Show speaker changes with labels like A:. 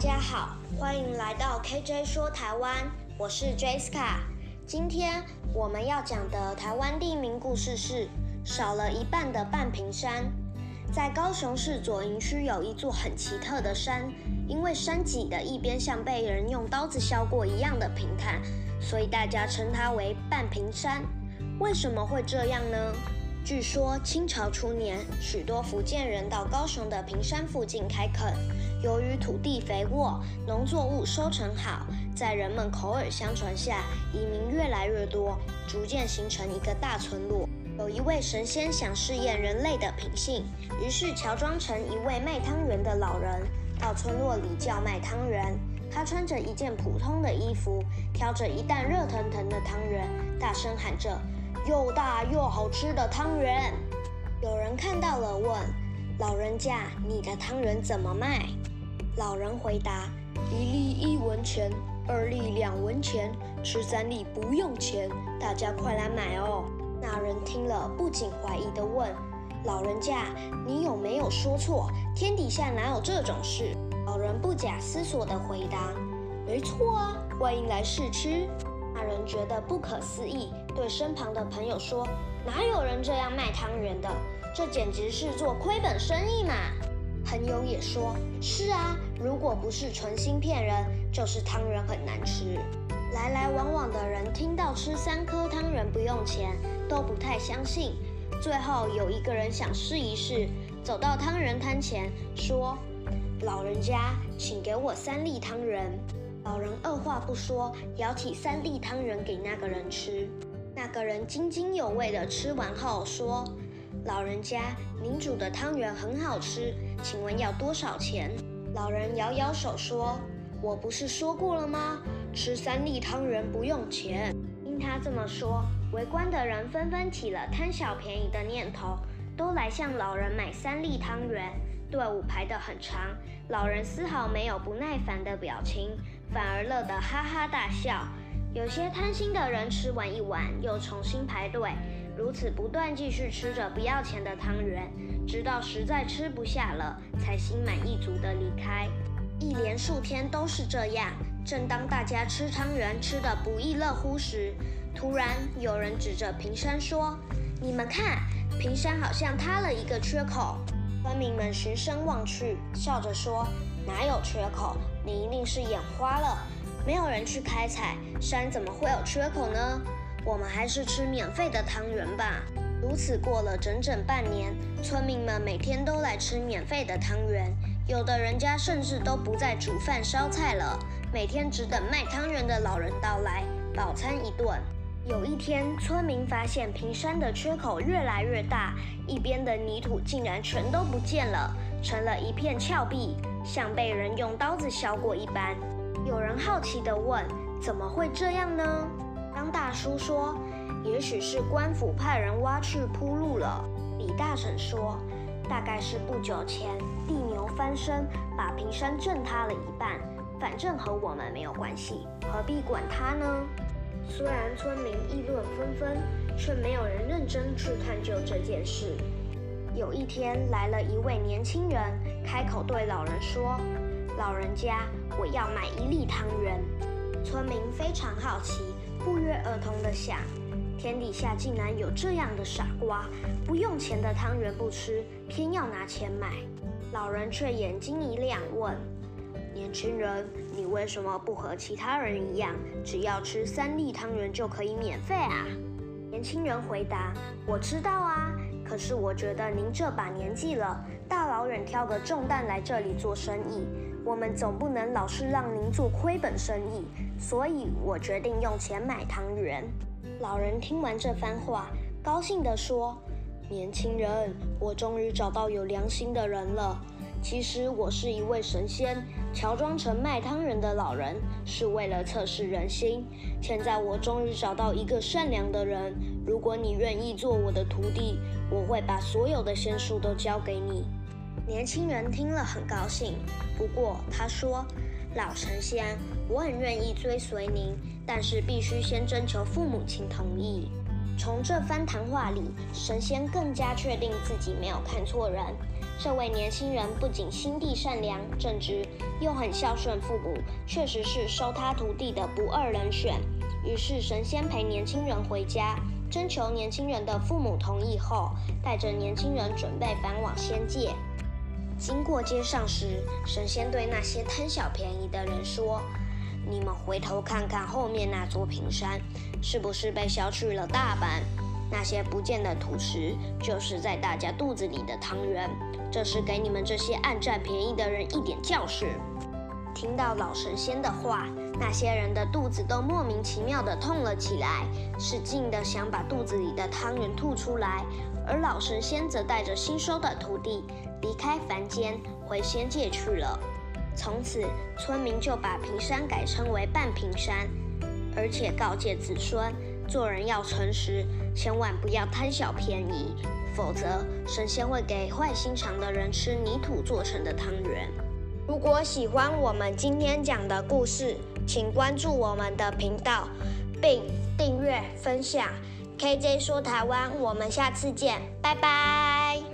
A: 大家好，欢迎来到 KJ 说台湾，我是 Jessica。今天我们要讲的台湾地名故事是少了一半的半屏山。在高雄市左营区有一座很奇特的山，因为山脊的一边像被人用刀子削过一样的平坦，所以大家称它为半屏山。为什么会这样呢？据说清朝初年，许多福建人到高雄的屏山附近开垦，由于土地肥沃，农作物收成好，在人们口耳相传下，移民越来越多，逐渐形成一个大村落。有一位神仙想试验人类的品性，于是乔装成一位卖汤圆的老人，到村落里叫卖汤圆。他穿着一件普通的衣服，挑着一担热腾腾的汤圆，大声喊着。又大又好吃的汤圆，有人看到了，问老人家：“你的汤圆怎么卖？”老人回答：“一粒一文钱，二粒两文钱，吃三粒不用钱，大家快来买哦。”那人听了不禁怀疑地问：“老人家，你有没有说错？天底下哪有这种事？”老人不假思索地回答：“没错啊，欢迎来试吃。”那人觉得不可思议，对身旁的朋友说：“哪有人这样卖汤圆的？这简直是做亏本生意嘛！”朋友也说：“是啊，如果不是存心骗人，就是汤圆很难吃。”来来往往的人听到吃三颗汤圆不用钱，都不太相信。最后有一个人想试一试，走到汤圆摊前说：“老人家，请给我三粒汤圆。”老人二话不说，舀起三粒汤圆给那个人吃。那个人津津有味地吃完后说：“老人家，您煮的汤圆很好吃，请问要多少钱？”老人摇摇手说：“我不是说过了吗？吃三粒汤圆不用钱。”听他这么说，围观的人纷纷起了贪小便宜的念头，都来向老人买三粒汤圆。队伍排得很长，老人丝毫没有不耐烦的表情，反而乐得哈哈大笑。有些贪心的人吃完一碗又重新排队，如此不断继续吃着不要钱的汤圆，直到实在吃不下了，才心满意足的离开。一连数天都是这样。正当大家吃汤圆吃得不亦乐乎时，突然有人指着屏山说：“你们看，屏山好像塌了一个缺口。”村民们循声望去，笑着说：“哪有缺口？你一定是眼花了。没有人去开采，山怎么会有缺口呢？我们还是吃免费的汤圆吧。”如此过了整整半年，村民们每天都来吃免费的汤圆，有的人家甚至都不再煮饭烧菜了，每天只等卖汤圆的老人到来，饱餐一顿。有一天，村民发现平山的缺口越来越大，一边的泥土竟然全都不见了，成了一片峭壁，像被人用刀子削过一般。有人好奇地问：“怎么会这样呢？”大叔说：“也许是官府派人挖去铺路了。”李大婶说：“大概是不久前地牛翻身，把平山震塌了一半，反正和我们没有关系，何必管它呢？”虽然村民议论纷纷，却没有人认真去探究这件事。有一天，来了一位年轻人，开口对老人说：“老人家，我要买一粒汤圆。”村民非常好奇，不约而同地想：天底下竟然有这样的傻瓜，不用钱的汤圆不吃，偏要拿钱买。老人却眼睛一亮，问：年轻人，你为什么不和其他人一样，只要吃三粒汤圆就可以免费啊？年轻人回答：“我知道啊，可是我觉得您这把年纪了，大老远挑个重担来这里做生意，我们总不能老是让您做亏本生意，所以我决定用钱买汤圆。”老人听完这番话，高兴地说：“年轻人，我终于找到有良心的人了。”其实我是一位神仙，乔装成卖汤圆的老人，是为了测试人心。现在我终于找到一个善良的人，如果你愿意做我的徒弟，我会把所有的仙术都教给你。年轻人听了很高兴，不过他说：“老神仙，我很愿意追随您，但是必须先征求父母亲同意。”从这番谈话里，神仙更加确定自己没有看错人。这位年轻人不仅心地善良正直，又很孝顺父母，确实是收他徒弟的不二人选。于是神仙陪年轻人回家，征求年轻人的父母同意后，带着年轻人准备返往仙界。经过街上时，神仙对那些贪小便宜的人说：“你们回头看看后面那座平山，是不是被削去了大半？那些不见的土石，就是在大家肚子里的汤圆。”这是给你们这些爱占便宜的人一点教训。听到老神仙的话，那些人的肚子都莫名其妙地痛了起来，使劲地想把肚子里的汤圆吐出来。而老神仙则带着新收的徒弟离开凡间，回仙界去了。从此，村民就把平山改称为半平山，而且告诫子孙：做人要诚实，千万不要贪小便宜。否则，神仙会给坏心肠的人吃泥土做成的汤圆。如果喜欢我们今天讲的故事，请关注我们的频道，并订阅分享。KJ 说台湾，我们下次见，拜拜。